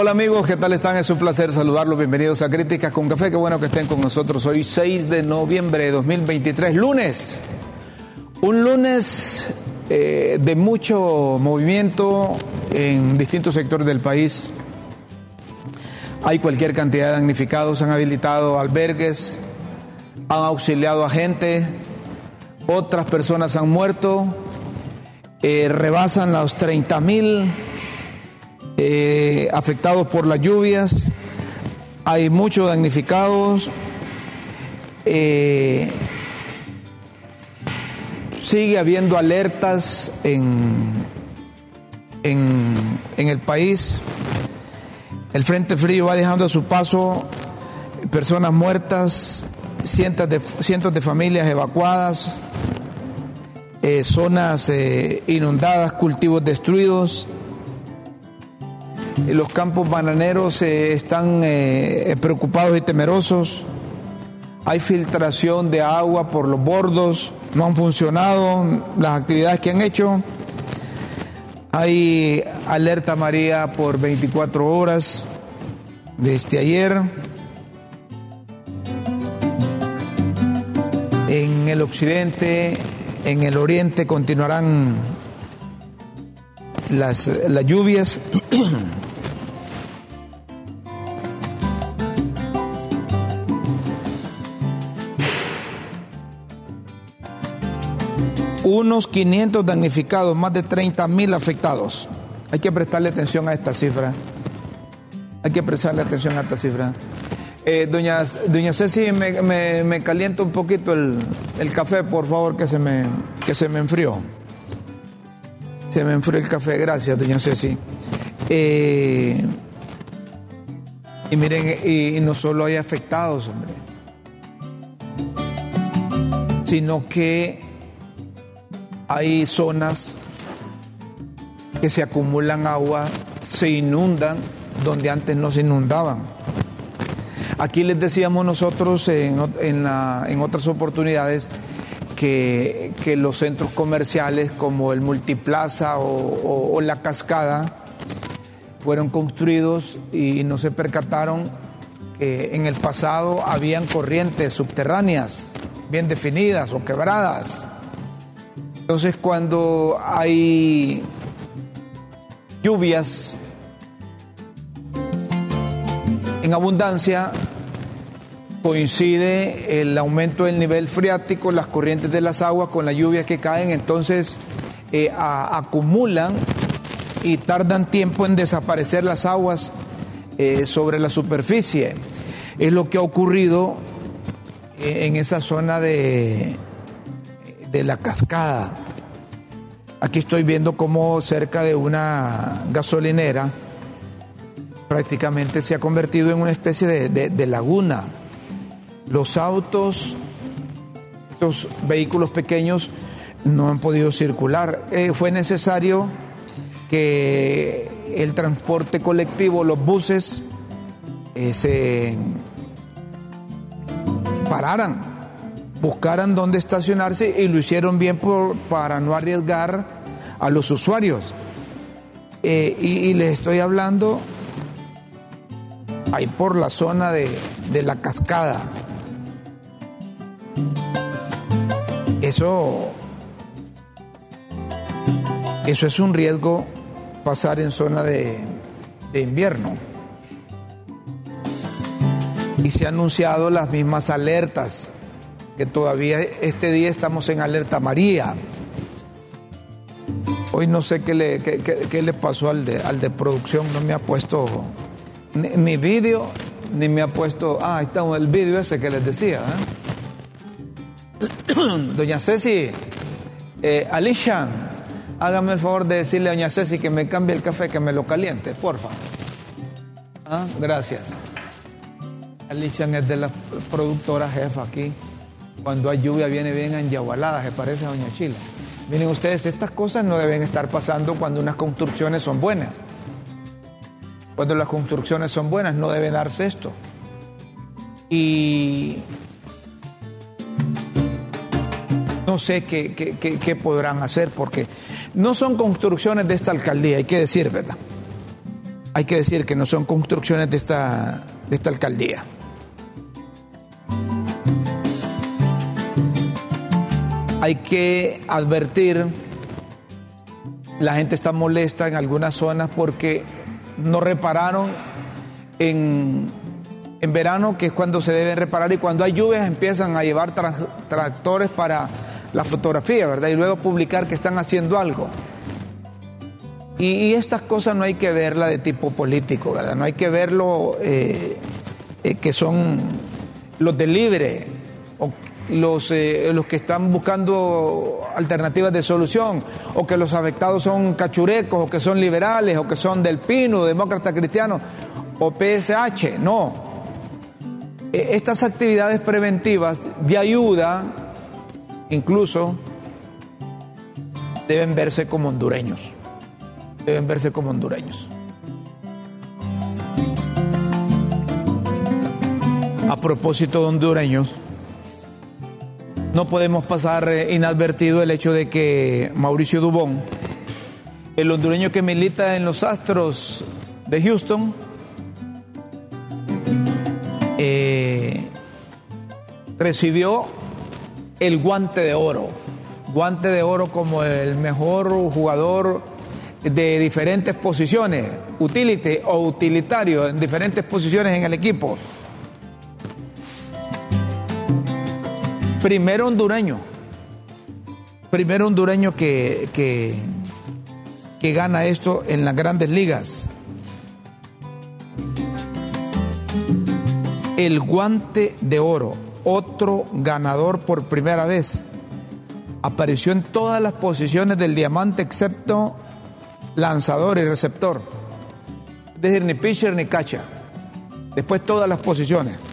Hola amigos, ¿qué tal están? Es un placer saludarlos. Bienvenidos a Críticas con Café. Qué bueno que estén con nosotros hoy, 6 de noviembre de 2023, lunes. Un lunes eh, de mucho movimiento en distintos sectores del país. Hay cualquier cantidad de damnificados, han habilitado albergues, han auxiliado a gente, otras personas han muerto, eh, rebasan los 30 mil eh, afectados por las lluvias, hay muchos damnificados. Eh, sigue habiendo alertas en, en, en, el país. El Frente Frío va dejando a su paso personas muertas, cientos de, cientos de familias evacuadas, eh, zonas inundadas, cultivos destruidos. Los campos bananeros eh, están eh, preocupados y temerosos. Hay filtración de agua por los bordos, no han funcionado las actividades que han hecho. Hay alerta María por 24 horas desde ayer. En el occidente, en el oriente continuarán las, las lluvias. unos 500 damnificados, más de 30 mil afectados. Hay que prestarle atención a esta cifra. Hay que prestarle atención a esta cifra. Eh, doña, doña Ceci, me, me, me, calienta un poquito el, el, café, por favor, que se, me, que se me enfrió. Se me enfrió el café, gracias, doña Ceci. Eh, y miren, y, y no solo hay afectados, hombre, sino que hay zonas que se acumulan agua, se inundan donde antes no se inundaban. Aquí les decíamos nosotros en, en, otras oportunidades que, que, los centros comerciales como el Multiplaza o, o, o, la Cascada fueron construidos y no se percataron que en el pasado habían corrientes subterráneas bien definidas o quebradas entonces cuando hay lluvias en abundancia, coincide el aumento del nivel freático, las corrientes de las aguas con las lluvias que caen, entonces eh, acumulan y tardan tiempo en desaparecer las aguas eh, sobre la superficie. Es lo que ha ocurrido eh, en esa zona de, de la cascada. Aquí estoy viendo cómo cerca de una gasolinera prácticamente se ha convertido en una especie de, laguna. Los autos, los vehículos pequeños no han podido circular. Eh, fue necesario que el transporte colectivo, los buses, eh, se pararan buscaran dónde estacionarse y lo hicieron bien para no arriesgar a los usuarios. Eh, y, y, les estoy hablando ahí por la zona de, de la cascada. Eso, eso es un riesgo pasar en zona de, de invierno. Y se han anunciado las mismas alertas que todavía este día estamos en alerta María. Hoy no sé qué le, qué, le pasó al de, al de producción, no me ha puesto ni, ni vídeo, ni me ha puesto, ah, ahí está el vídeo ese que les decía. ¿eh? Doña Ceci, eh, Alicia, hágame el favor de decirle a Doña Ceci que me cambie el café, que me lo caliente, porfa. ¿Ah? Gracias. Alicia es de la productora jefa aquí. Cuando hay lluvia viene bien enyagualada, se parece a Doña Chila. Miren ustedes, estas cosas no deben estar pasando cuando unas construcciones son buenas. Cuando las construcciones son buenas no debe darse esto. Y no sé qué, qué, podrán hacer porque no son construcciones de esta alcaldía, hay que decir, ¿verdad? Hay que decir que no son construcciones de esta, de esta alcaldía. Hay que advertir, la gente está molesta en algunas zonas porque no repararon en, verano, que es cuando se deben reparar, y cuando hay lluvias empiezan a llevar tractores para la fotografía, ¿verdad? Y luego publicar que están haciendo algo. Y, estas cosas no hay que verla de tipo político, ¿verdad? No hay que verlo eh, eh, que son los de libre los, eh, los que están buscando alternativas de solución, o que los afectados son cachurecos, o que son liberales, o que son del Pino, demócratas cristianos, o PSH. No. E, estas actividades preventivas de ayuda, incluso, deben verse como hondureños. Deben verse como hondureños. A propósito de hondureños, no podemos pasar eh, inadvertido el hecho de que Mauricio Dubón, el hondureño que milita en los Astros de Houston, eh, recibió el guante de oro. Guante de oro como el mejor jugador de diferentes posiciones, utility o utilitario en diferentes posiciones en el equipo. Primero hondureño. Primero hondureño que, que, que gana esto en las grandes ligas. El guante de oro, otro ganador por primera vez. Apareció en todas las posiciones del diamante excepto lanzador y receptor. Es decir, ni pitcher ni catcher. Después todas las posiciones.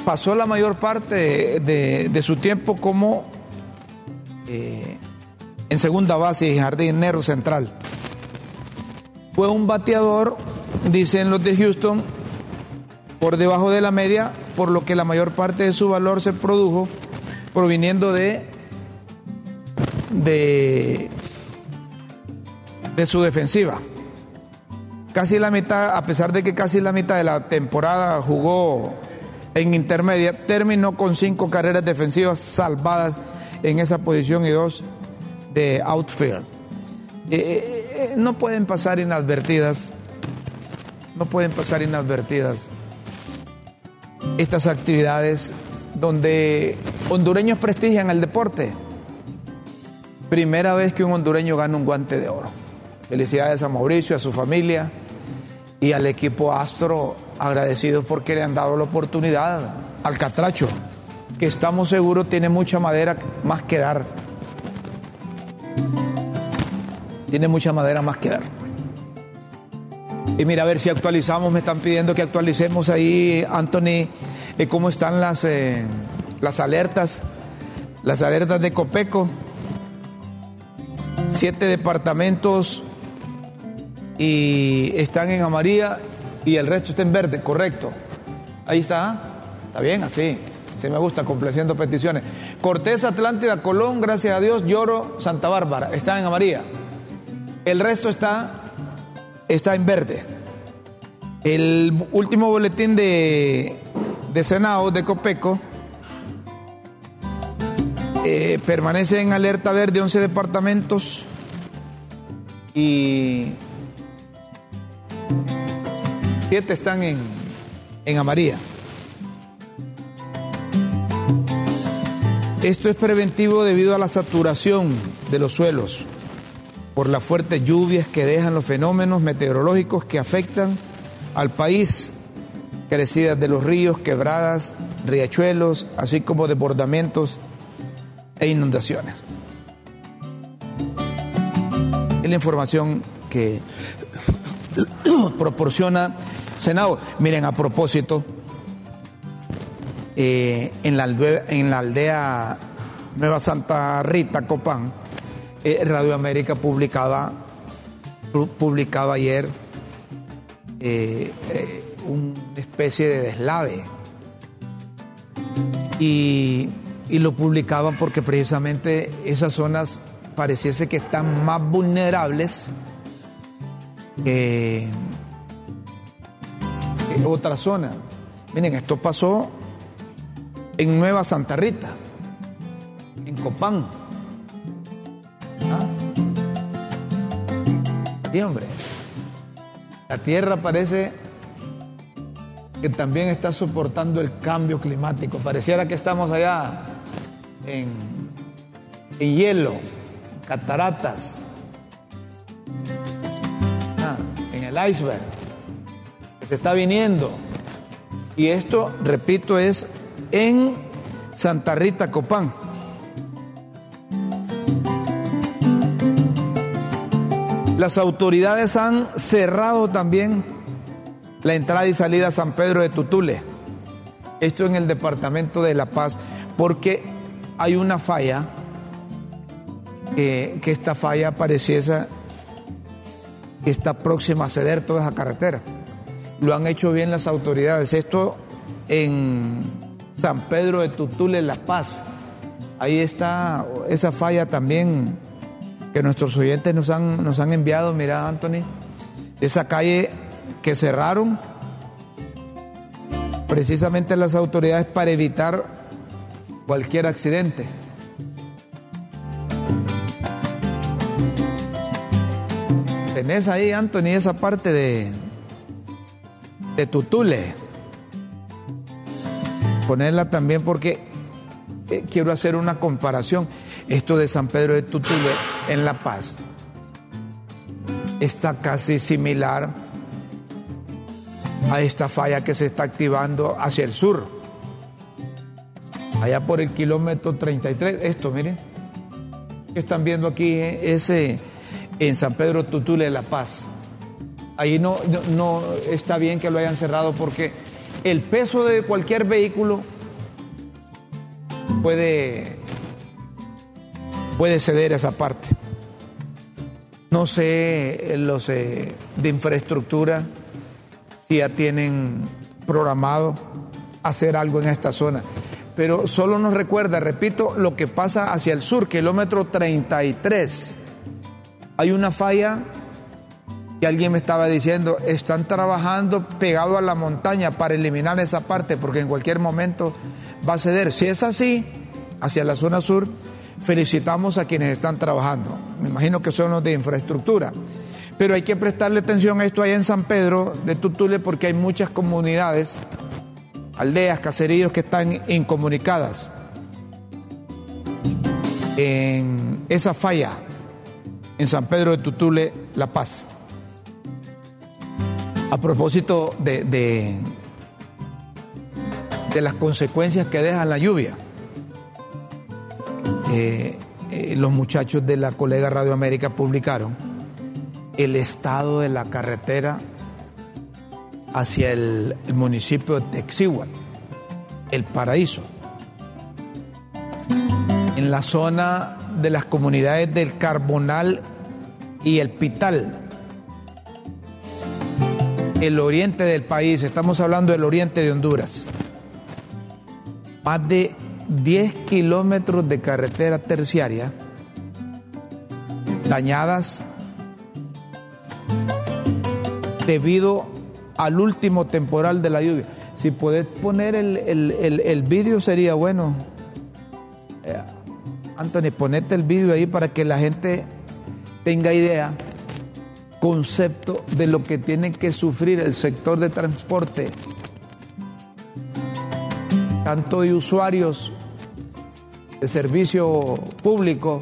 Pasó la mayor parte de, su tiempo como eh, en segunda base y jardinero central. Fue un bateador, dicen los de Houston, por debajo de la media, por lo que la mayor parte de su valor se produjo proviniendo de, de, de su defensiva. Casi la mitad, a pesar de que casi la mitad de la temporada jugó en intermedia, terminó con cinco carreras defensivas salvadas en esa posición y dos de outfield. Eh, eh, eh, no pueden pasar inadvertidas, no pueden pasar inadvertidas estas actividades donde hondureños prestigian el deporte. Primera vez que un hondureño gana un guante de oro. Felicidades a Mauricio, a su familia y al equipo Astro agradecidos porque le han dado la oportunidad al Catracho, que estamos seguros tiene mucha madera más que dar. Tiene mucha madera más que dar. Y mira, a ver si actualizamos, me están pidiendo que actualicemos ahí, Anthony, eh, cómo están las, eh, las alertas, las alertas de Copeco. Siete departamentos y están en Amarilla y el resto está en verde, correcto. Ahí está, está bien, así. Se me gusta, complaciendo peticiones. Cortés, Atlántida, Colón, gracias a Dios, Lloro, Santa Bárbara, están en amarilla. El resto está, está en verde. El último boletín de, de Senado, de Copeco, eh, permanece en alerta verde 11 departamentos y Siete están en, en amarilla. Esto es preventivo debido a la saturación de los suelos por las fuertes lluvias que dejan los fenómenos meteorológicos que afectan al país crecidas de los ríos, quebradas, riachuelos, así como desbordamientos e inundaciones. Es la información que proporciona Senado. Miren, a propósito, eh, en, la aldea, en, la aldea, Nueva Santa Rita, Copán, eh, Radio América publicaba, publicaba ayer eh, una especie de deslave. Y, y lo publicaban porque precisamente esas zonas pareciese que están más vulnerables otra zona. Miren, esto pasó en Nueva Santa Rita, en Copán. ¿Ah? La tierra parece que también está soportando el cambio climático. Pareciera que estamos allá en, hielo, cataratas, ah, en el iceberg, se está viniendo. Y esto, repito, es en Santa Rita Copán. Las autoridades han cerrado también la entrada y salida a San Pedro de Tutule. Esto en el departamento de La Paz, porque hay una falla, que esta falla pareciese que está próxima a ceder toda esa carretera. Lo han hecho bien las autoridades. Esto en San Pedro de Tutule, La Paz. Ahí está esa falla también que nuestros oyentes nos han, nos han enviado. Mira, Anthony, esa calle que cerraron precisamente las autoridades para evitar cualquier accidente. Tenés ahí, Anthony, esa parte de, Tutule ponerla también porque eh, quiero hacer una comparación. Esto de San Pedro de Tutule en La Paz está casi similar a esta falla que se está activando hacia el sur. Allá por el kilómetro 33. Esto, miren. Están viendo aquí eh, ese en San Pedro Tutule, La Paz. Ahí no, no está bien que lo hayan cerrado porque el peso de cualquier vehículo puede, puede ceder esa parte. No sé los eh, de infraestructura si ya tienen programado hacer algo en esta zona. Pero solo nos recuerda, repito, lo que pasa hacia el sur, kilómetro 33. Hay una falla y alguien me estaba diciendo, están trabajando pegado a la montaña para eliminar esa parte porque en cualquier momento va a ceder. Si es así, hacia la zona sur, felicitamos a quienes están trabajando. Me imagino que son los de infraestructura. Pero hay que prestarle atención a esto allá en San Pedro de Tutule porque hay muchas comunidades, aldeas, caseríos que están incomunicadas en esa falla en San Pedro de Tutule, La Paz. A propósito de, de, las consecuencias que deja la lluvia, eh, eh, los muchachos de la colega Radio América publicaron el estado de la carretera hacia el, municipio de Texigual, el paraíso. En la zona de las comunidades del Carbonal y el Pital, el oriente del país, estamos hablando del oriente de Honduras, más de 10 kilómetros de carretera terciaria dañadas debido al último temporal de la lluvia. Si puedes poner el, el, vídeo sería bueno. Eh, Anthony, ponete el vídeo ahí para que la gente tenga idea concepto de lo que tiene que sufrir el sector de transporte, tanto de usuarios de servicio público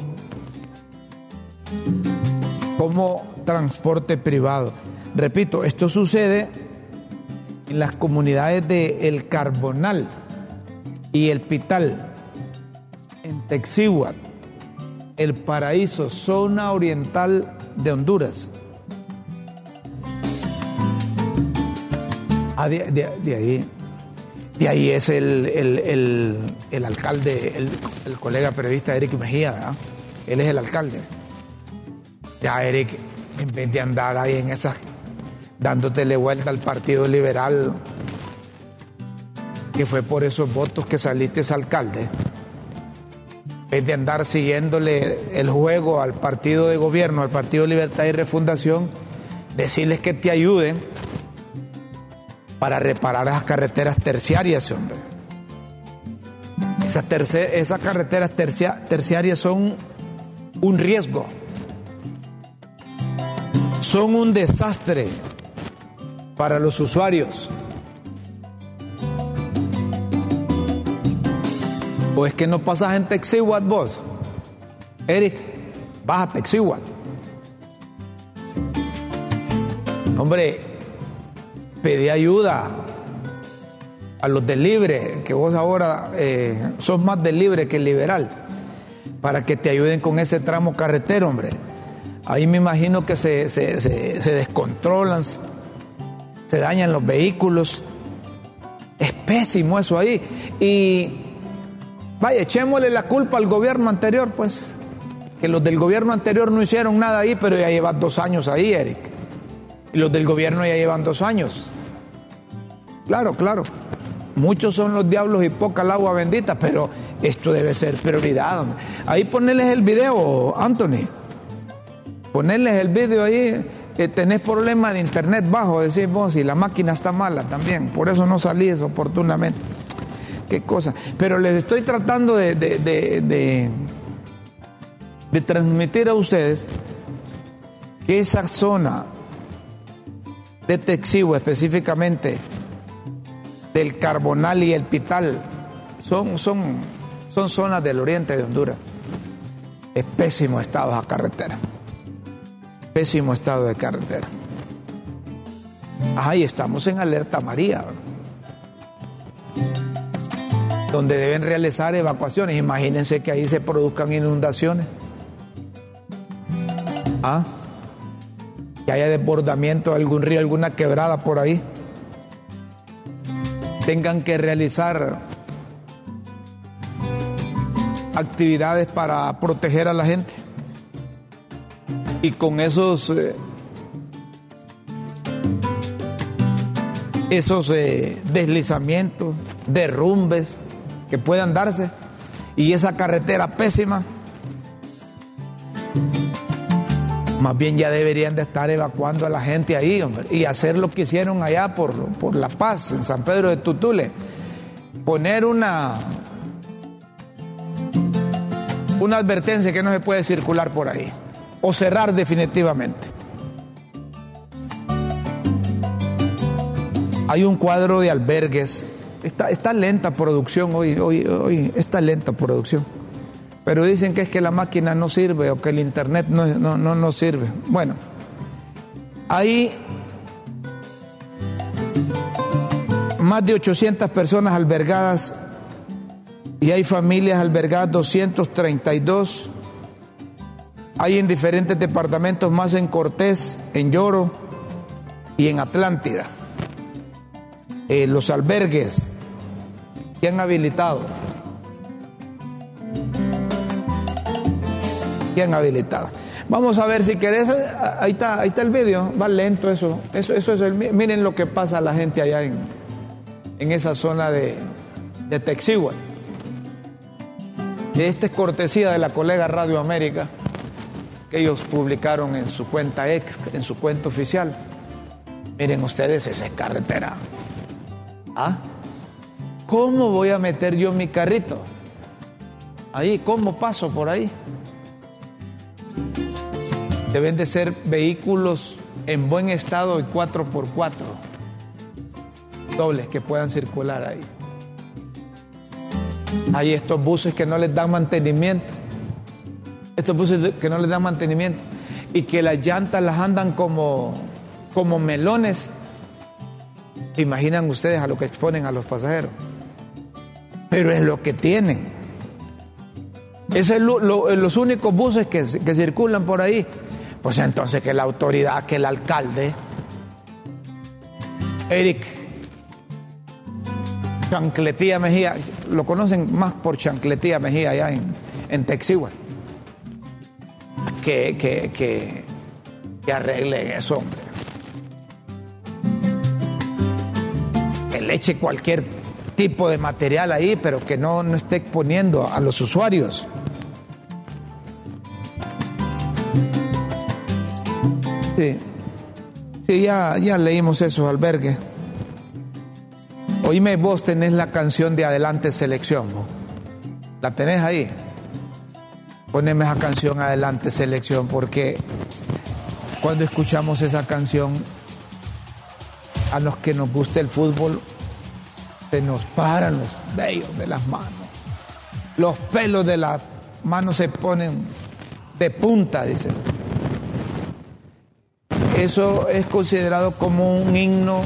como transporte privado. Repito, esto sucede en las comunidades de El Carbonal y El Pital, en Texihuat, El Paraíso, zona oriental de Honduras. Ah, de, ahí. De ahí es el, alcalde, el, colega periodista Eric Mejía. Él es el alcalde. Ya Eric, en vez de andar ahí en esas, dándotele vuelta al Partido Liberal, que fue por esos votos que saliste ese alcalde, en vez de andar siguiéndole el juego al partido de gobierno, al Partido Libertad y Refundación, decirles que te ayuden para reparar las carreteras terciarias, hombre. Esas, esas carreteras terciarias son un riesgo, son un desastre para los usuarios. ¿O es que no pasas en Texihuat vos? Eric, baja a Texihuat. Hombre, pedí ayuda a los del libre, que vos ahora eh, sos más del libre que liberal, para que te ayuden con ese tramo carretero, hombre. Ahí me imagino que se, se descontrolan, se dañan los vehículos. Es pésimo eso ahí. Y vaya, echémosle la culpa al gobierno anterior, pues. Que los del gobierno anterior no hicieron nada ahí, pero ya llevan dos años ahí, Eric. Los del gobierno ya llevan dos años. Claro, claro. Muchos son los diablos y poca el agua bendita, pero esto debe ser prioridad. Ahí ponerles el video, Anthony. Ponerles el video ahí. Eh, tenés problemas de internet bajo, decís vos, y la máquina está mala también. Por eso no salís oportunamente. Qué cosa. Pero les estoy tratando de, de transmitir a ustedes que esa zona de Texivo específicamente, del Carbonal y el Pital, son, son, son zonas del oriente de Honduras. Es pésimo estado de carretera. Pésimo estado de carretera. Ahí estamos en alerta María, donde deben realizar evacuaciones. Imagínense que ahí se produzcan inundaciones. ¿Ah? Que haya desbordamiento de algún río, alguna quebrada por ahí, tengan que realizar actividades para proteger a la gente. Y con esos eh, esos eh, deslizamientos, derrumbes que puedan darse y esa carretera pésima Más bien ya deberían de estar evacuando a la gente ahí, hombre, y hacer lo que hicieron allá por, por La Paz, en San Pedro de Tutule. Poner una, una advertencia que no se puede circular por ahí, o cerrar definitivamente. Hay un cuadro de albergues. Está, está lenta producción hoy, hoy, hoy, está lenta producción pero dicen que es que la máquina no sirve o que el internet no, no, no, sirve. Bueno, hay más de 800 personas albergadas y hay familias albergadas 232. Hay en diferentes departamentos más en Cortés, en Lloro y en Atlántida. Eh, los albergues que han habilitado habilitada. Vamos a ver si querés, ahí está, ahí está el vídeo, va lento eso. Eso, eso es el, miren lo que pasa a la gente allá en, en esa zona de, de Texigua. Esta es cortesía de la colega Radio América, que ellos publicaron en su cuenta ex, en su cuenta oficial. Miren ustedes, esa es carretera. ¿Ah? ¿Cómo voy a meter yo mi carrito? Ahí, ¿cómo paso por ahí? Deben de ser vehículos en buen estado y 4x4 dobles que puedan circular ahí. Hay estos buses que no les dan mantenimiento, estos buses que no les dan mantenimiento y que las llantas las andan como, como melones Imaginan ustedes a lo que exponen a los pasajeros. Pero es lo que tienen. Esos son los únicos buses que, que circulan por ahí. Pues entonces que la autoridad, que el alcalde, Eric Chancletía Mejía, lo conocen más por Chancletía Mejía allá en, en Texigua, que, que, que, que arreglen eso, hombre. Que le eche cualquier tipo de material ahí, pero que no, no esté exponiendo a los usuarios. Sí, sí ya, ya leímos eso, albergue. Oíme, vos tenés la canción de Adelante Selección, ¿la tenés ahí? Poneme esa canción Adelante Selección, porque cuando escuchamos esa canción, a los que nos gusta el fútbol, se nos paran los vellos de las manos. Los pelos de las manos se ponen de punta, dicen. Eso es considerado como un himno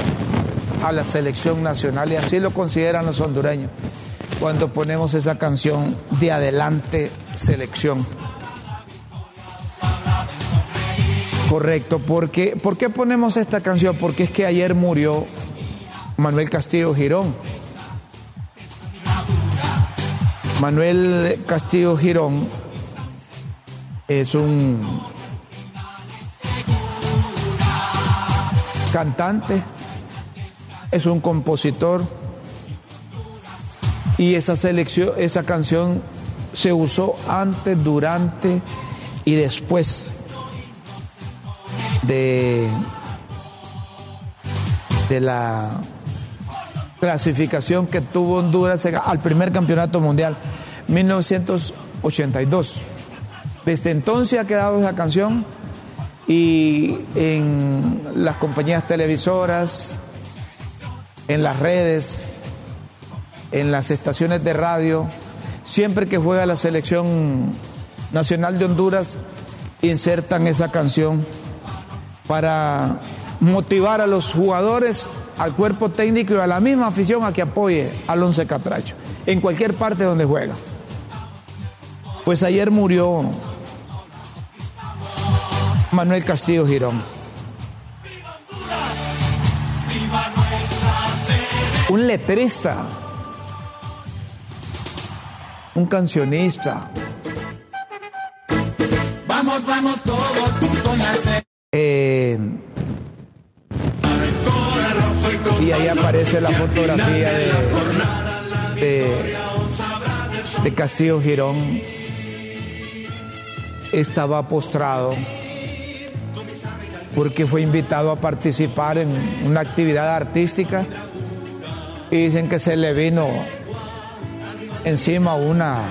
a la selección nacional y así lo consideran los hondureños cuando ponemos esa canción de adelante selección. Correcto, porque ¿por qué ponemos esta canción? Porque es que ayer murió Manuel Castillo Girón. Manuel Castillo Girón es un cantante, es un compositor y esa selección, esa canción se usó antes, durante y después de, de la clasificación que tuvo Honduras al primer campeonato mundial, 1982. Desde entonces ha quedado esa canción y en las compañías televisoras, en las redes, en las estaciones de radio, siempre que juega la selección nacional de Honduras, insertan esa canción para motivar a los jugadores, al cuerpo técnico y a la misma afición a que apoye al Once Catracho, en cualquier parte donde juega. Pues ayer murió Manuel Castillo Girón. Un letrista, un cancionista. Vamos, vamos todos con la eh, y ahí aparece la fotografía de, de, de Castillo Girón. Estaba postrado porque fue invitado a participar en una actividad artística y dicen que se le vino encima una,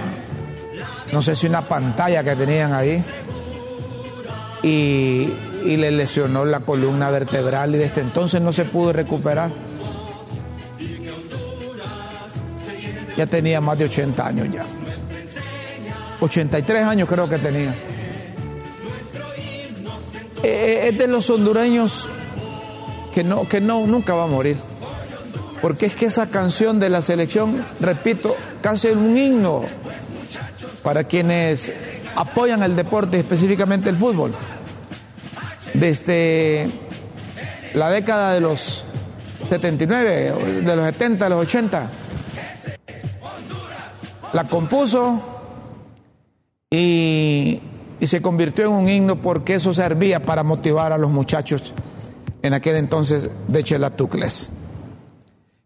no sé si una pantalla que tenían ahí y, y le lesionó la columna vertebral y desde entonces no se pudo recuperar. Ya tenía más de 80 años ya. 83 años creo que tenía. Eh, es de los hondureños que no, que no, nunca va a morir. Porque es que esa canción de la selección, repito, casi es un himno para quienes apoyan el deporte, específicamente el fútbol. Desde la década de los 79, de los 70, de los 80, la compuso y y se convirtió en un himno porque eso servía para motivar a los muchachos en aquel entonces de Chelatucles.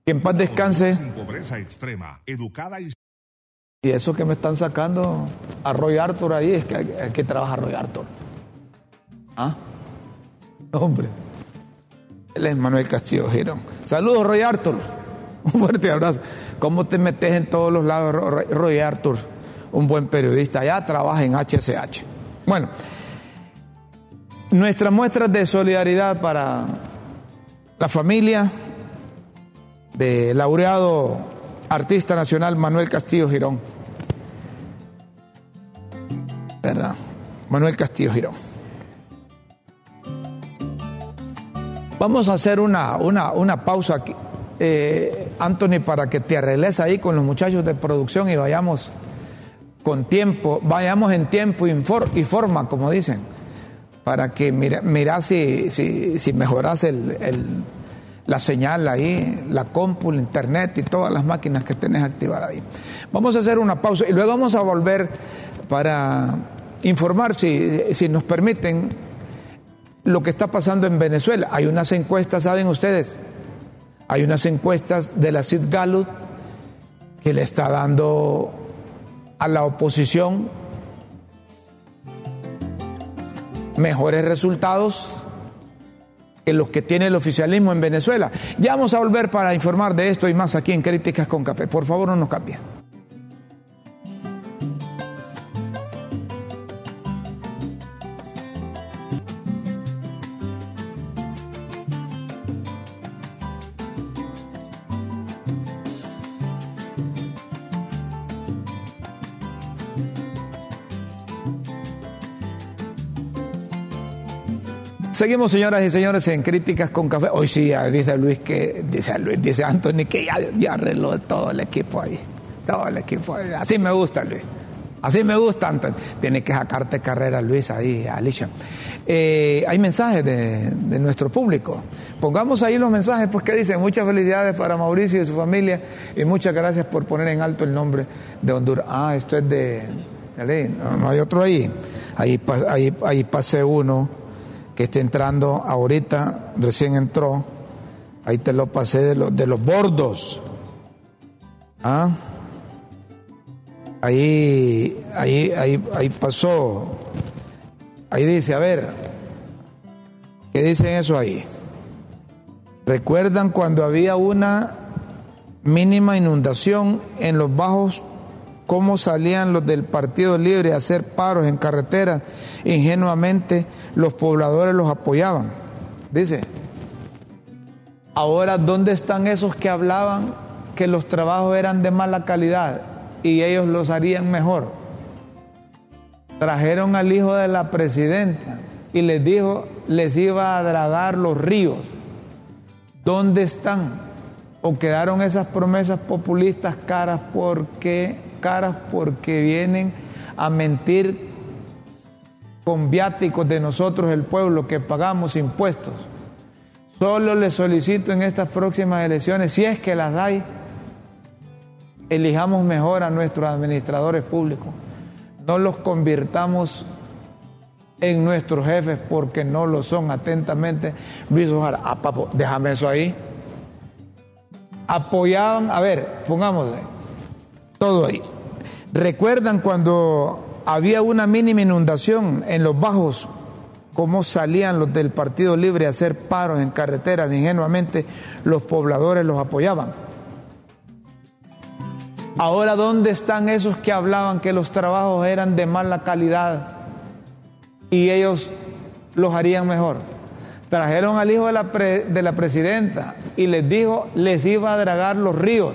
Que en paz descanse. pobreza extrema, educada y... y eso que me están sacando a Roy Arthur ahí, es que aquí trabaja Roy Arthur. ¿Ah? Hombre. Él es Manuel Castillo Girón. Saludos, Roy Arthur. Un fuerte abrazo. ¿Cómo te metes en todos los lados, Roy Arthur? Un buen periodista. Allá trabaja en HCH. Bueno, nuestras muestras de solidaridad para la familia del laureado artista nacional Manuel Castillo Girón. ¿Verdad? Manuel Castillo Girón. Vamos a hacer una, una, una pausa aquí, eh, Anthony, para que te arregles ahí con los muchachos de producción y vayamos con tiempo, vayamos en tiempo y, forma, como dicen, para que mira, mira si, si, mejoras el, el, la señal ahí, la compu, el internet y todas las máquinas que tenés activadas ahí. Vamos a hacer una pausa y luego vamos a volver para informar, si, si nos permiten, lo que está pasando en Venezuela. Hay unas encuestas, ¿saben ustedes? Hay unas encuestas de la Sid Gallup que le está dando a la oposición mejores resultados que los que tiene el oficialismo en Venezuela. Ya vamos a volver para informar de esto y más aquí en Críticas con Café. Por favor, no nos cambien. Seguimos, señoras y señores, en Críticas con Café. Hoy sí, dice Luis que, dice Luis, dice Anthony que ya, ya arregló todo el equipo ahí. Todo el equipo ahí. Así me gusta, Luis. Así me gusta, Anthony. Tiene que sacarte carrera, Luis, ahí, Alicia. Eh, hay mensajes de, nuestro público. Pongamos ahí los mensajes, porque dice muchas felicidades para Mauricio y su familia y muchas gracias por poner en alto el nombre de Honduras. Ah, esto es de... No, no hay otro ahí. Ahí, ahí, ahí pasé uno que está entrando ahorita, recién entró, ahí te lo pasé de, los de los bordos. ¿Ah? Ahí, ahí, ahí, ahí pasó. Ahí dice, a ver, ¿qué dicen eso ahí? ¿Recuerdan cuando había una mínima inundación en los bajos cómo salían los del Partido Libre a hacer paros en carreteras, ingenuamente los pobladores los apoyaban. Dice, ahora ¿dónde están esos que hablaban que los trabajos eran de mala calidad y ellos los harían mejor? Trajeron al hijo de la presidenta y les dijo, les iba a dragar los ríos. ¿Dónde están? ¿O quedaron esas promesas populistas caras porque porque vienen a mentir con viáticos de nosotros, el pueblo, que pagamos impuestos. Solo les solicito en estas próximas elecciones, si es que las hay, elijamos mejor a nuestros administradores públicos. No los convirtamos en nuestros jefes porque no lo son atentamente. Luis Ojara, ah, papo, déjame eso ahí. Apoyaban, a ver, pongámosle todo ahí. ¿Recuerdan cuando había una mínima inundación en los bajos? ¿Cómo salían los del Partido Libre a hacer paros en carreteras? Ingenuamente los pobladores los apoyaban. Ahora, ¿dónde están esos que hablaban que los trabajos eran de mala calidad y ellos los harían mejor? Trajeron al hijo de la, de la presidenta y les dijo, les iba a dragar los ríos.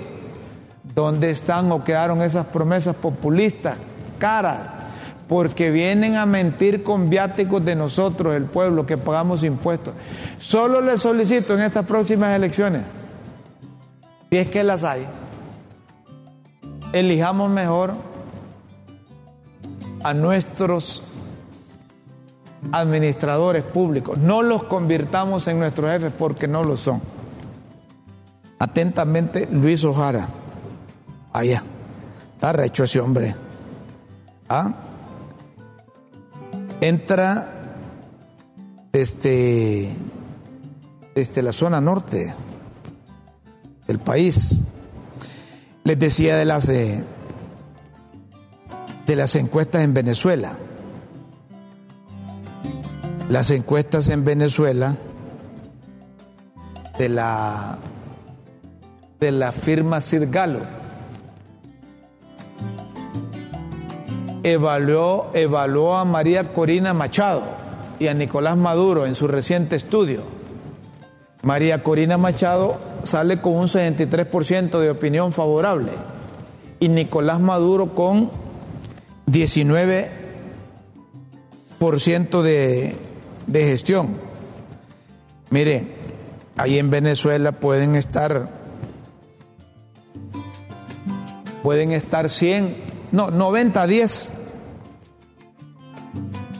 ¿Dónde están o quedaron esas promesas populistas, caras? Porque vienen a mentir con viáticos de nosotros, el pueblo, que pagamos impuestos. Solo les solicito en estas próximas elecciones, si es que las hay, elijamos mejor a nuestros administradores públicos. No los convirtamos en nuestros jefes porque no lo son. Atentamente, Luis Ojara. Allá. Está recho ese hombre. ¿Ah? Entra desde, desde la zona norte del país. Les decía de las, eh, de las encuestas en Venezuela. Las encuestas en Venezuela de la, de la firma Sid evaluó, evaluó a María Corina Machado y a Nicolás Maduro en su reciente estudio. María Corina Machado sale con un 63% de opinión favorable y Nicolás Maduro con 19% de, de gestión. Mire, ahí en Venezuela pueden estar, pueden estar 100, no, 90 a 10.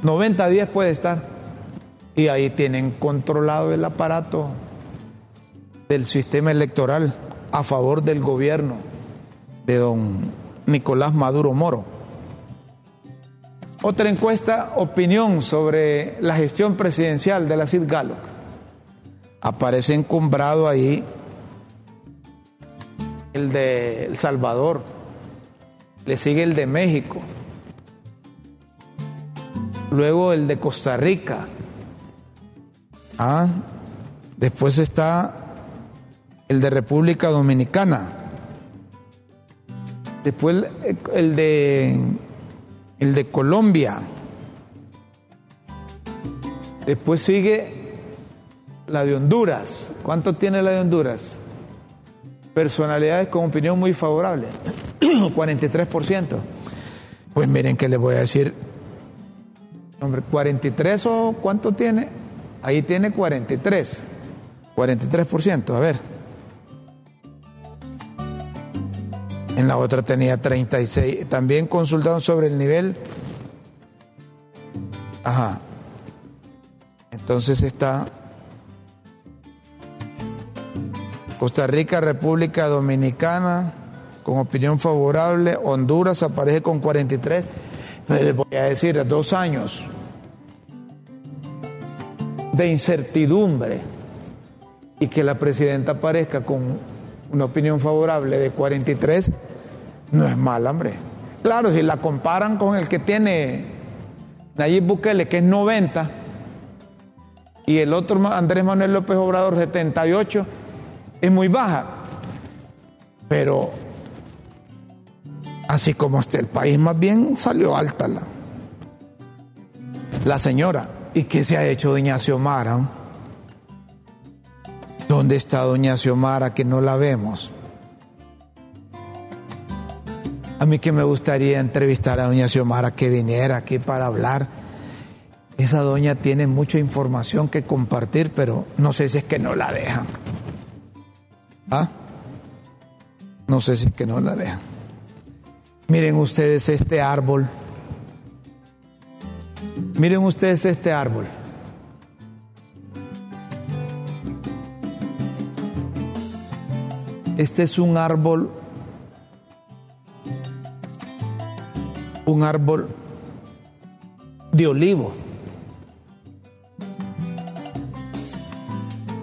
90 a 10 puede estar. Y ahí tienen controlado el aparato del sistema electoral a favor del gobierno de don Nicolás Maduro Moro. Otra encuesta, opinión sobre la gestión presidencial de la CID Gallup. Aparece encumbrado ahí el de El Salvador, le sigue el de México, luego el de Costa Rica, ah, después está el de República Dominicana, después el de el de Colombia, después sigue la de Honduras. ¿Cuánto tiene la de Honduras? Personalidades con opinión muy favorable, 43%. Pues miren que les voy a decir, hombre, 43 o cuánto tiene? Ahí tiene 43, 43%, a ver. En la otra tenía 36. También consultaron sobre el nivel. Ajá. Entonces está Costa Rica, República Dominicana, con opinión favorable. Honduras aparece con 43. Les voy a decir, dos años de incertidumbre y que la presidenta aparezca con una opinión favorable de 43, no es mal, hombre. Claro, si la comparan con el que tiene Nayib Bukele, que es 90, y el otro Andrés Manuel López Obrador, 78, es muy baja. Pero así como está el país, más bien salió alta la, la señora. ¿Y qué se ha hecho doña Xiomara? ¿Dónde está doña Xiomara que no la vemos? A mí que me gustaría entrevistar a doña Xiomara que viniera aquí para hablar. Esa doña tiene mucha información que compartir, pero no sé si es que no la dejan. ¿Ah? No sé si es que no la dejan. Miren ustedes este árbol. Miren ustedes este árbol. Este es un árbol, un árbol de olivo.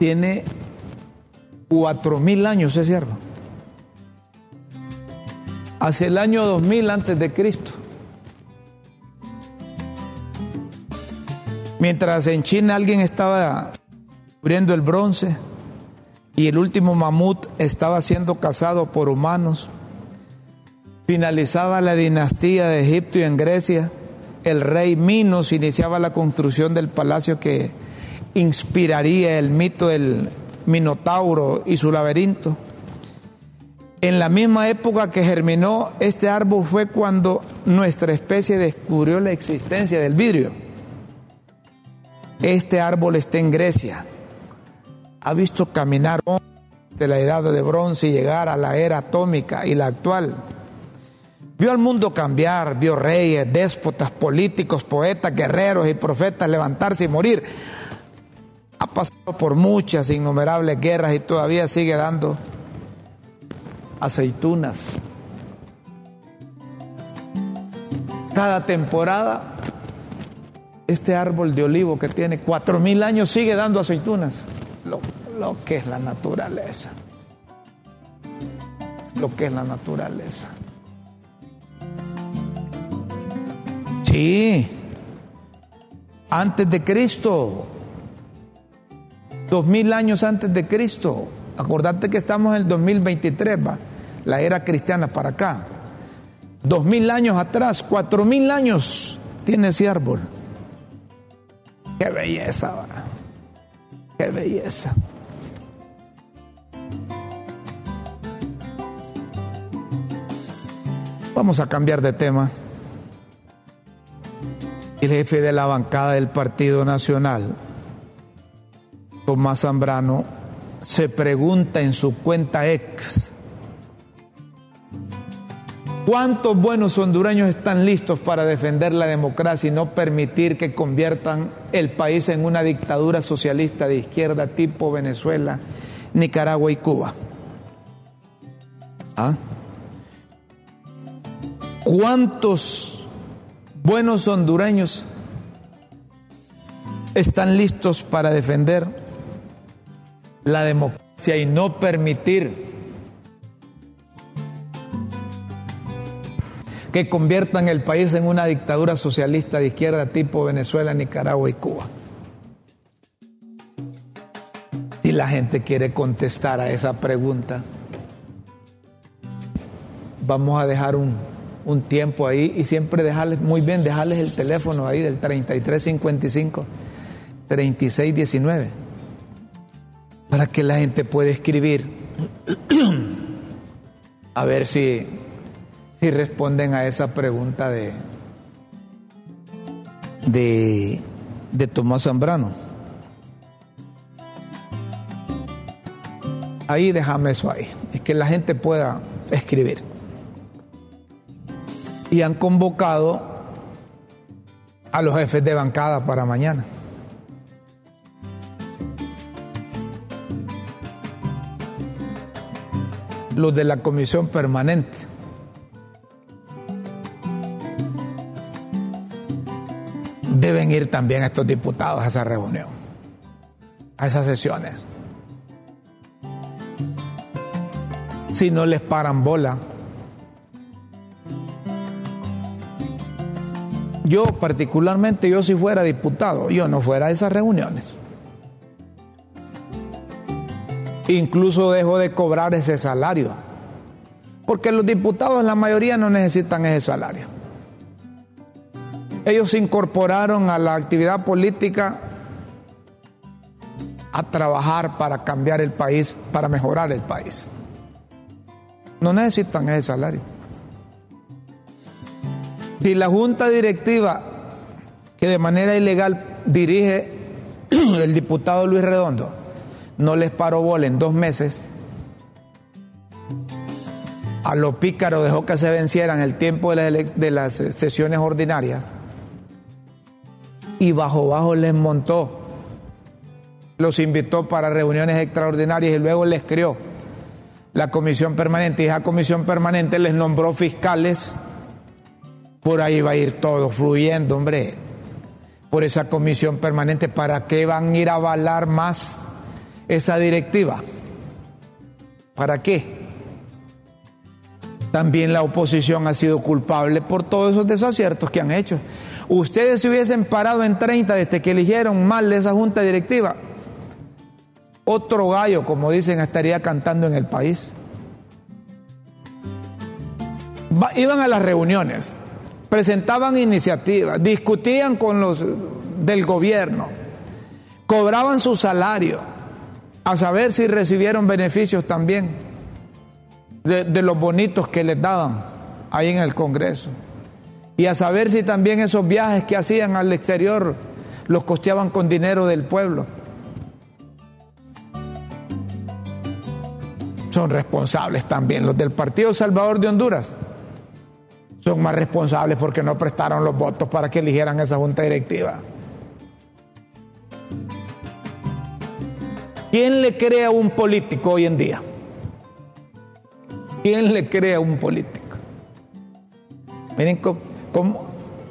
Tiene cuatro mil años ese árbol. Hacia el año 2000 antes de Cristo. Mientras en China alguien estaba cubriendo el bronce, y el último mamut estaba siendo cazado por humanos. Finalizaba la dinastía de Egipto y en Grecia, el rey Minos iniciaba la construcción del palacio que inspiraría el mito del Minotauro y su laberinto. En la misma época que germinó este árbol fue cuando nuestra especie descubrió la existencia del vidrio. Este árbol está en Grecia ha visto caminar de la edad de bronce y llegar a la era atómica y la actual. Vio al mundo cambiar, vio reyes, déspotas, políticos, poetas, guerreros y profetas levantarse y morir. Ha pasado por muchas innumerables guerras y todavía sigue dando aceitunas. Cada temporada, este árbol de olivo que tiene cuatro mil años sigue dando aceitunas lo, lo que es la naturaleza. Lo que es la naturaleza. Sí, antes de Cristo, dos mil años antes de Cristo. Acordate que estamos en el 2023, va, la era cristiana para acá. Dos mil años atrás, cuatro mil años tiene ese árbol. Qué belleza, va. Qué belleza. Vamos a cambiar de tema. El jefe de la bancada del Partido Nacional, Tomás Zambrano, se pregunta en su cuenta ex, ¿cuántos buenos hondureños están listos para defender la democracia y no permitir que conviertan el país en una dictadura socialista de izquierda tipo Venezuela, Nicaragua y Cuba? ¿Ah? ¿Cuántos buenos hondureños están listos para defender la democracia y no permitir que conviertan el país en una dictadura socialista de izquierda tipo Venezuela, Nicaragua y Cuba. Si la gente quiere contestar a esa pregunta, vamos a dejar un, un tiempo ahí y siempre dejarles, muy bien, dejarles el teléfono ahí del 3355 3619 para que la gente pueda escribir a ver si, si responden a esa pregunta de, de, de Tomás Zambrano. Ahí déjame eso ahí, es que la gente pueda escribir. Y han convocado a los jefes de bancada para mañana. Los de la comisión permanente. Deben ir también estos diputados a esa reunión, a esas sesiones. Si no les paran bola. Yo particularmente, yo si fuera diputado, yo no fuera a esas reuniones. Incluso dejo de cobrar ese salario. Porque los diputados, la mayoría, no necesitan ese salario. Ellos se incorporaron a la actividad política a trabajar para cambiar el país, para mejorar el país. No necesitan ese salario. Si la junta directiva que de manera ilegal dirige el diputado Luis Redondo no les paró bola en dos meses, a los pícaros dejó que se vencieran el tiempo de, las sesiones ordinarias y bajo bajo les montó, los invitó para reuniones extraordinarias y luego les creó la comisión permanente y esa comisión permanente les nombró fiscales, por ahí va a ir todo fluyendo, hombre, por esa comisión permanente, ¿para qué van a ir a avalar más? Esa directiva. ¿Para qué? También la oposición ha sido culpable por todos esos desaciertos que han hecho. Ustedes se hubiesen parado en 30 desde que eligieron mal esa junta directiva. Otro gallo, como dicen, estaría cantando en el país. iban a las reuniones, presentaban iniciativas, discutían con los del gobierno, cobraban su salario a saber si recibieron beneficios también de, los bonitos que les daban ahí en el Congreso. Y a saber si también esos viajes que hacían al exterior los costeaban con dinero del pueblo. Son responsables también los del Partido Salvador de Honduras. Son más responsables porque no prestaron los votos para que eligieran esa junta directiva. ¿Quién le cree a un político hoy en día? ¿Quién le cree a un político? Miren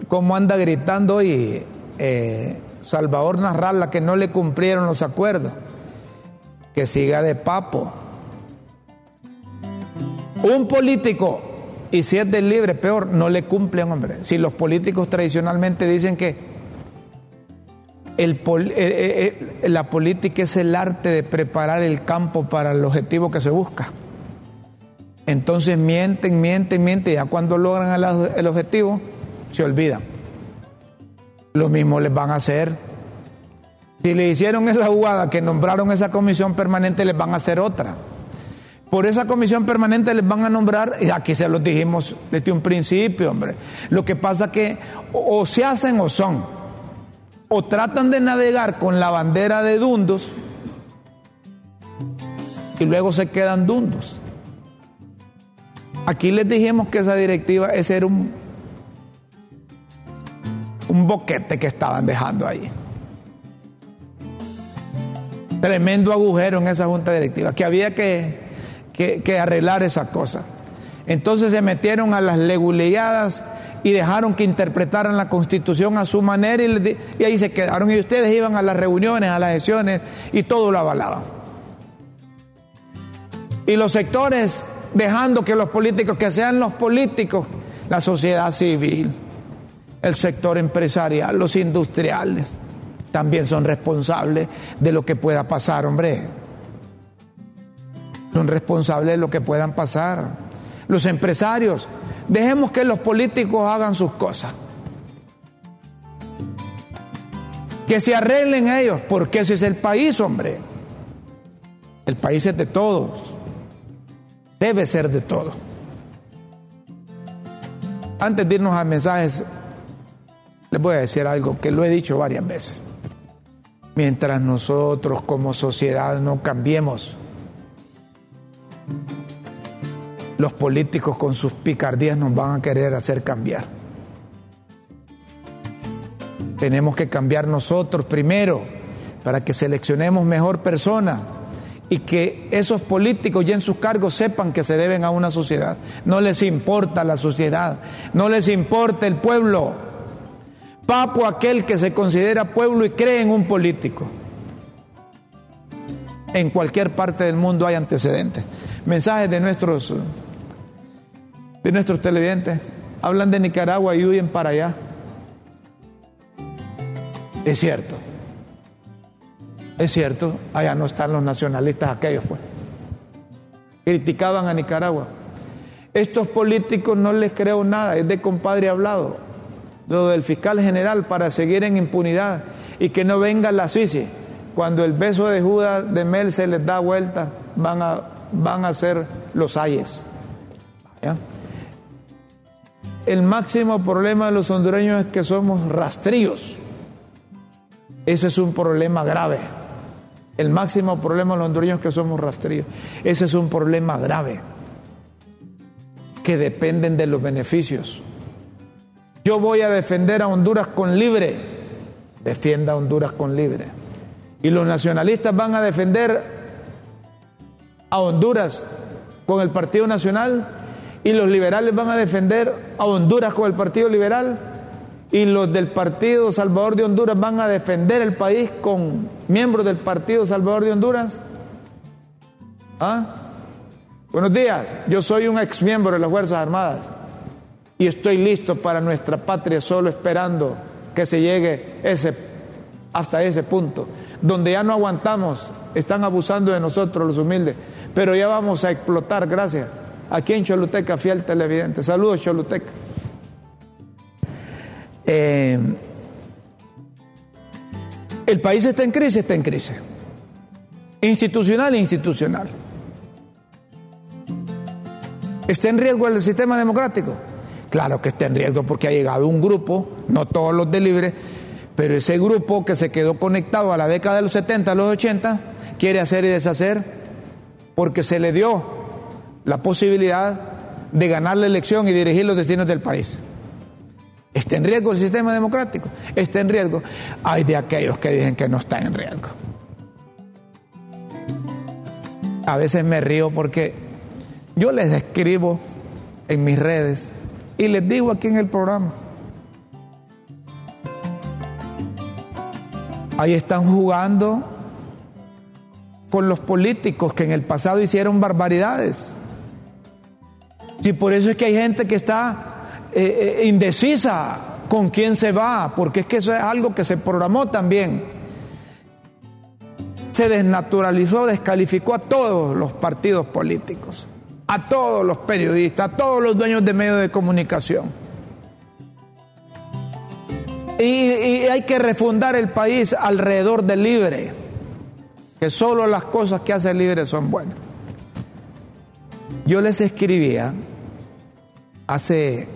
cómo, anda gritando hoy eh, Salvador Narrala que no le cumplieron los acuerdos. Que siga de papo. Un político, y si es del libre, peor, no le cumplen, hombre. Si los políticos tradicionalmente dicen que el, eh, eh, eh, la política es el arte de preparar el campo para el objetivo que se busca. Entonces mienten, mienten, mienten, ya cuando logran el, objetivo, se olvidan. Lo mismo les van a hacer. Si le hicieron esa jugada que nombraron esa comisión permanente, les van a hacer otra. Por esa comisión permanente les van a nombrar, y aquí se los dijimos desde un principio, hombre. Lo que pasa que o se hacen o son o tratan de navegar con la bandera de Dundos y luego se quedan dundos. Aquí les dijimos que esa directiva, era un, un boquete que estaban dejando ahí. Tremendo agujero en esa junta directiva, que había que, que, arreglar esa cosa. Entonces se metieron a las leguleadas y dejaron que interpretaran la constitución a su manera y, ahí se quedaron. Y ustedes iban a las reuniones, a las sesiones y todo lo avalaban. Y los sectores dejando que los políticos, que sean los políticos, la sociedad civil, el sector empresarial, los industriales, también son responsables de lo que pueda pasar, hombre. Son responsables de lo que puedan pasar. Los empresarios, dejemos que los políticos hagan sus cosas. Que se arreglen ellos, porque ese es el país, hombre. El país es de todos. Debe ser de todos. Antes de irnos a mensajes, les voy a decir algo que lo he dicho varias veces. Mientras nosotros como sociedad no cambiemos, los políticos con sus picardías nos van a querer hacer cambiar. Tenemos que cambiar nosotros primero para que seleccionemos mejor persona y que esos políticos ya en sus cargos sepan que se deben a una sociedad. No les importa la sociedad, no les importa el pueblo. Papo aquel que se considera pueblo y cree en un político. En cualquier parte del mundo hay antecedentes. Mensajes de nuestros de nuestros televidentes hablan de Nicaragua y huyen para allá. Es cierto. Es cierto, allá no están los nacionalistas aquellos, pues. Criticaban a Nicaragua. Estos políticos no les creo nada, es de compadre hablado. Lo del fiscal general para seguir en impunidad y que no venga la CICI. Cuando el beso de Judas de Mel se les da vuelta, van a, van a ser los ayes. El máximo problema de los hondureños es que somos rastrillos. Ese es un problema grave. El máximo problema de los hondureños es que somos rastrillos. Ese es un problema grave, que dependen de los beneficios. Yo voy a defender a Honduras con libre, defienda a Honduras con libre. Y los nacionalistas van a defender a Honduras con el Partido Nacional y los liberales van a defender a Honduras con el Partido Liberal y los del Partido Salvador de Honduras van a defender el país con miembros del Partido Salvador de Honduras? ¿Ah? Buenos días, yo soy un ex miembro de las Fuerzas Armadas y estoy listo para nuestra patria solo esperando que se llegue ese, hasta ese punto, donde ya no aguantamos, están abusando de nosotros los humildes, pero ya vamos a explotar, gracias. Aquí en Choluteca, fiel televidente. Saludos, Choluteca. Eh, el país está en crisis, está en crisis. Institucional e institucional. ¿Está en riesgo el sistema democrático? Claro que está en riesgo porque ha llegado un grupo, no todos los de libre, pero ese grupo que se quedó conectado a la década de los 70, a los 80, quiere hacer y deshacer porque se le dio la posibilidad de ganar la elección y dirigir los destinos del país. ¿Está en riesgo el sistema democrático? ¿Está en riesgo? Hay de aquellos que dicen que no está en riesgo. A veces me río porque yo les escribo en mis redes y les digo aquí en el programa. Ahí están jugando con los políticos que en el pasado hicieron barbaridades. Y por eso es que hay gente que está eh, eh, indecisa con quién se va, porque es que eso es algo que se programó también. Se desnaturalizó, descalificó a todos los partidos políticos, a todos los periodistas, a todos los dueños de medios de comunicación. Y, y hay que refundar el país alrededor del libre, que solo las cosas que hace el libre son buenas. Yo les escribía hace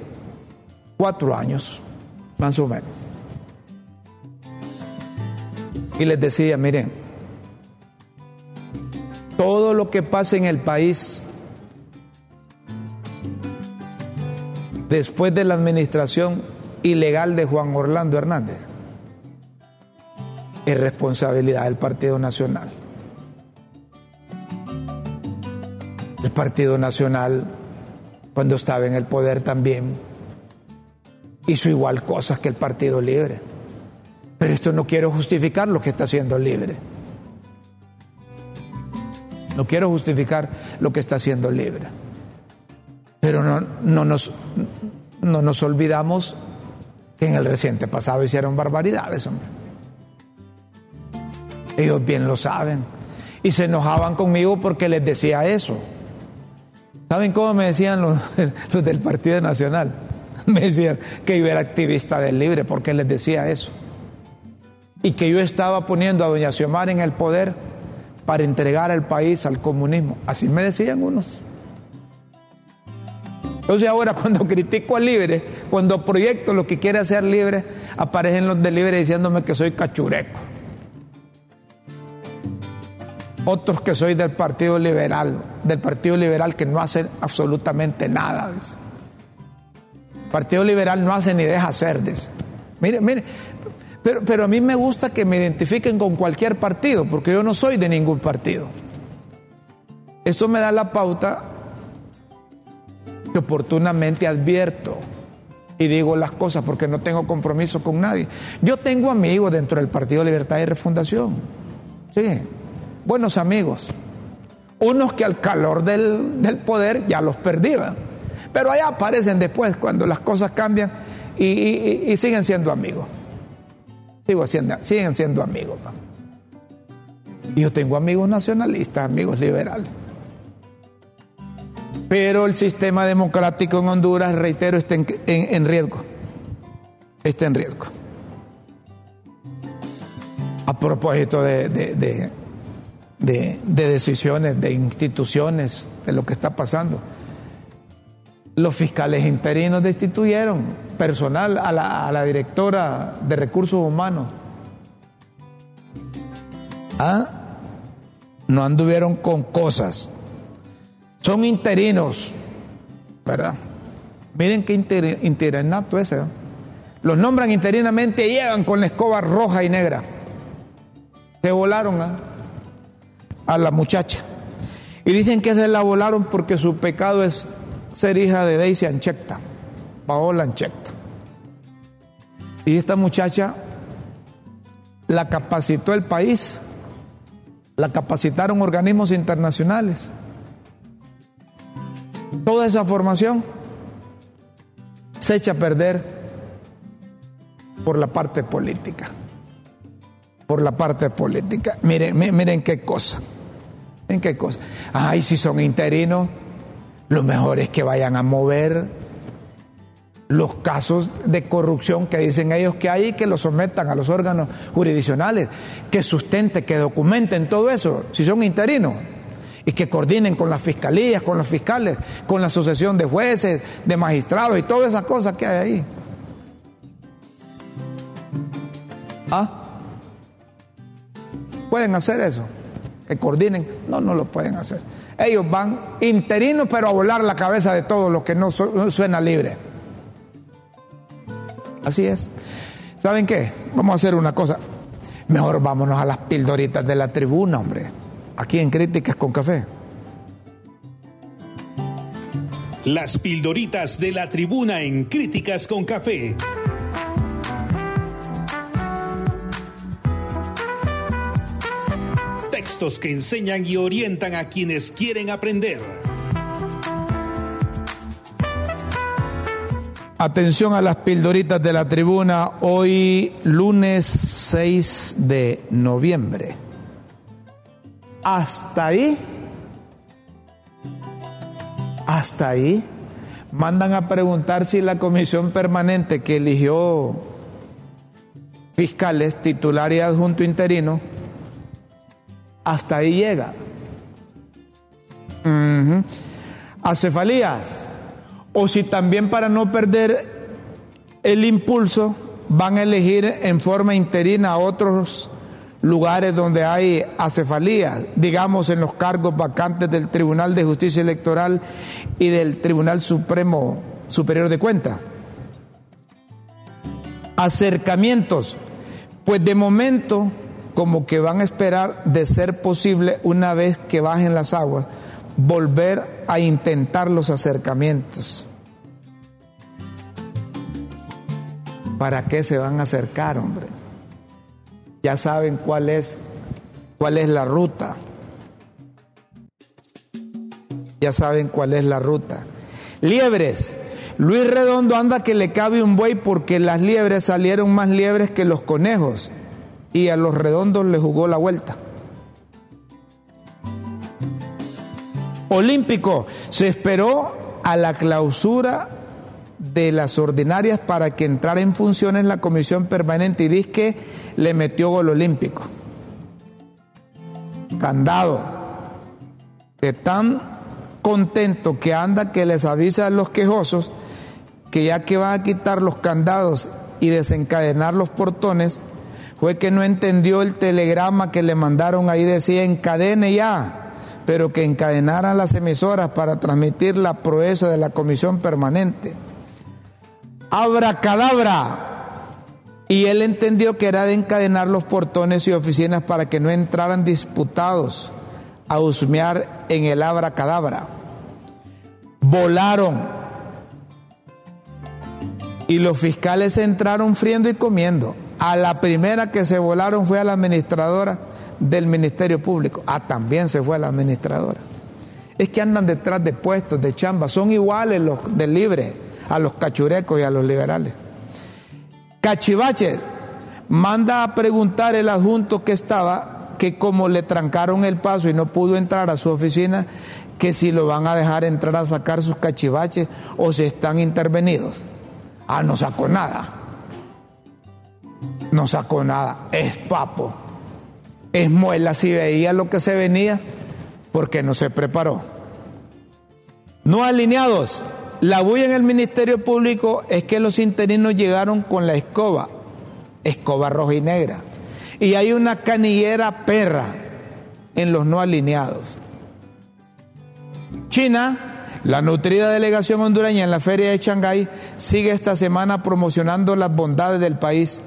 cuatro años, más o menos. Y les decía, miren, todo lo que pasa en el país después de la administración ilegal de Juan Orlando Hernández es responsabilidad del Partido Nacional. El Partido Nacional, cuando estaba en el poder también, hizo igual cosas que el Partido Libre. Pero esto no quiero justificar lo que está haciendo Libre. No quiero justificar lo que está haciendo Libre. Pero no, no, nos, no nos olvidamos que en el reciente pasado hicieron barbaridades, hombre. Ellos bien lo saben. Y se enojaban conmigo porque les decía eso. ¿Saben cómo me decían los, del Partido Nacional? Me decían que yo era activista del libre porque les decía eso. Y que yo estaba poniendo a doña Xiomara en el poder para entregar al país al comunismo. Así me decían unos. Entonces ahora cuando critico al libre, cuando proyecto lo que quiere hacer libre, aparecen los del libre diciéndome que soy cachureco. Otros que soy del Partido Liberal, del Partido Liberal que no hace absolutamente nada. El Partido Liberal no hace ni deja hacer. Mire, mire, pero, pero a mí me gusta que me identifiquen con cualquier partido, porque yo no soy de ningún partido. Esto me da la pauta que oportunamente advierto y digo las cosas porque no tengo compromiso con nadie. Yo tengo amigos dentro del Partido Libertad y Refundación. Sí, buenos amigos. Unos que al calor del, del poder ya los perdían. Pero allá aparecen después cuando las cosas cambian y, siguen siendo amigos. Siendo, siguen siendo amigos. Y yo tengo amigos nacionalistas, amigos liberales. Pero el sistema democrático en Honduras, reitero, está en, en, riesgo. Está en riesgo. A propósito de, de, decisiones, de instituciones, de lo que está pasando. Los fiscales interinos destituyeron personal a la, directora de recursos humanos. ¿Ah? No anduvieron con cosas son interinos, ¿verdad? Miren qué inter, interinato ese. Los nombran interinamente y llegan con la escoba roja y negra. Se volaron ¿eh? A la muchacha. Y dicen que se la volaron porque su pecado es ser hija de Daisy Anchecta, Paola Anchecta. Y esta muchacha la capacitó el país, la capacitaron organismos internacionales toda esa formación se echa a perder por la parte política. Por la parte política. Miren, miren qué cosa. Miren qué cosa. Ay, si son interinos, lo mejor es que vayan a mover los casos de corrupción que dicen ellos que hay, que los sometan a los órganos jurisdiccionales, que sustenten, que documenten todo eso, si son interinos y que coordinen con las fiscalías, con los fiscales, con la asociación de jueces, de magistrados y todas esas cosas que hay ahí. ¿Ah? ¿Pueden hacer eso? Que coordinen. No, no lo pueden hacer. Ellos van interinos, pero a volar la cabeza de todo lo que no, no suena libre. Así es. ¿Saben qué? Vamos a hacer una cosa. Mejor vámonos a las pildoritas de la tribuna, hombre aquí en Críticas con Café. Las pildoritas de la tribuna en Críticas con Café. Textos que enseñan y orientan a quienes quieren aprender. Atención a las pildoritas de la tribuna hoy lunes 6 de noviembre. Hasta ahí, hasta ahí, mandan a preguntar si la comisión permanente que eligió fiscales, titular y adjunto interino, hasta ahí llega. Uh -huh. Acefalías, o si también para no perder el impulso van a elegir en forma interina otros lugares donde hay acefalía, digamos en los cargos vacantes del Tribunal de Justicia Electoral y del Tribunal Supremo Superior de Cuentas. Acercamientos, pues de momento como que van a esperar de ser posible una vez que bajen las aguas, volver a intentar los acercamientos. ¿Para qué se van a acercar, hombre? Ya saben cuál es cuál es la ruta. Ya saben cuál es la ruta. Liebres. Luis Redondo anda que le cabe un buey porque las liebres salieron más liebres que los conejos y a los redondos le jugó la vuelta. Olímpico se esperó a la clausura de las ordinarias para que entrara en funciones la comisión permanente y dice que le metió gol olímpico. Candado. De tan contento que anda que les avisa a los quejosos que ya que van a quitar los candados y desencadenar los portones, fue que no entendió el telegrama que le mandaron ahí, decía encadene ya, pero que encadenaran las emisoras para transmitir la proeza de la comisión permanente. Abra cadabra. Y él entendió que era de encadenar los portones y oficinas para que no entraran disputados a husmear en el abra cadabra. Volaron. Y los fiscales entraron friendo y comiendo. A la primera que se volaron fue a la administradora del Ministerio Público. Ah, también se fue a la administradora. Es que andan detrás de puestos, de chamba. Son iguales los del libre a los cachurecos y a los liberales. Cachivache manda a preguntar el adjunto que estaba que como le trancaron el paso y no pudo entrar a su oficina, que si lo van a dejar entrar a sacar sus cachivaches o si están intervenidos. Ah, no sacó nada no sacó nada. Es papo. Es muela si veía lo que se venía porque no se preparó. No alineados. La bulla en el Ministerio Público es que los interinos llegaron con la escoba, escoba roja y negra. Y hay una canillera perra en los no alineados. China, la nutrida delegación hondureña en la feria de Shanghái, sigue esta semana promocionando las bondades del país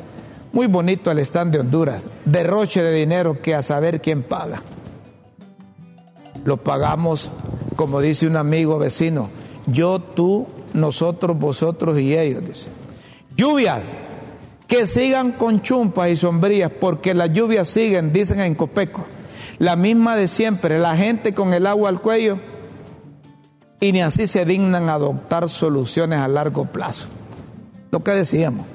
muy bonito el stand de Honduras. Derroche de dinero que a saber quién paga. Lo pagamos, como dice un amigo vecino, yo, tú, nosotros, vosotros y ellos, dice. Lluvias, que sigan con chumpas y sombrías, porque las lluvias siguen, dicen en Copeco. La misma de siempre, la gente con el agua al cuello y ni así se dignan adoptar soluciones a largo plazo. Lo que decíamos.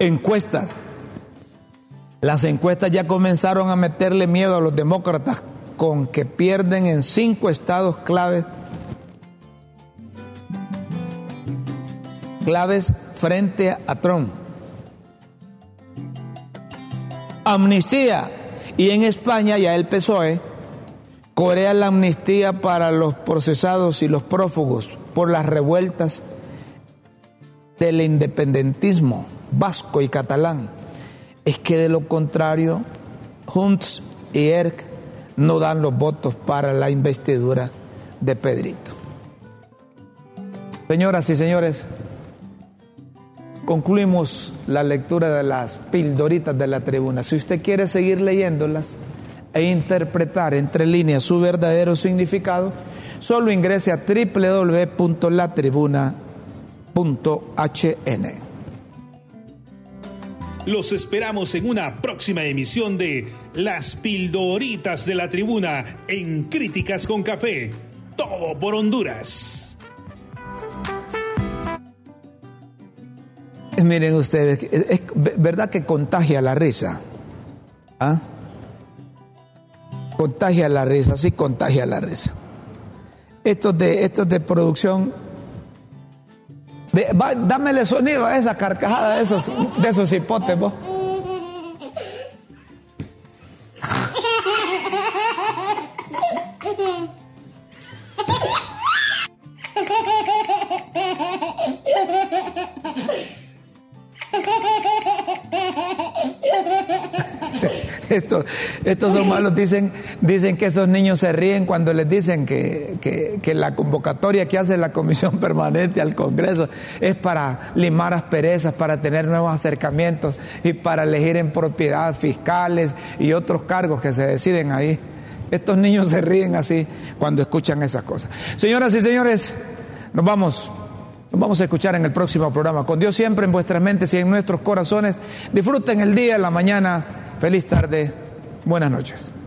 Encuestas. Las encuestas ya comenzaron a meterle miedo a los demócratas con que pierden en cinco estados claves. Claves frente a Trump. Amnistía. Y en España ya el PSOE corea la amnistía para los procesados y los prófugos por las revueltas del independentismo vasco y catalán, es que de lo contrario, Junts y ERC no dan los votos para la investidura de Pedrito. Señoras y señores, concluimos la lectura de las pildoritas de la tribuna. Si usted quiere seguir leyéndolas e interpretar entre líneas su verdadero significado, solo ingrese a www.latribuna.hn. Los esperamos en una próxima emisión de Las Pildoritas de la Tribuna en Críticas con Café. Todo por Honduras. Miren ustedes, es verdad que contagia la risa. ¿Ah? Contagia la risa, sí contagia la risa. Estos de, estos de producción dámele sonido a esa carcajada de esos, de esos hipotes. estos, estos, son malos, dicen, dicen que estos niños se ríen cuando les dicen que, que, que, la convocatoria que hace la Comisión Permanente al Congreso es para limar asperezas, para tener nuevos acercamientos y para elegir en propiedad fiscales y otros cargos que se deciden ahí. Estos niños se ríen así cuando escuchan esas cosas. Señoras y señores, nos vamos. Nos vamos a escuchar en el próximo programa. Con Dios siempre en vuestras mentes y en nuestros corazones. Disfruten el día, la mañana. Feliz tarde. Buenas noches.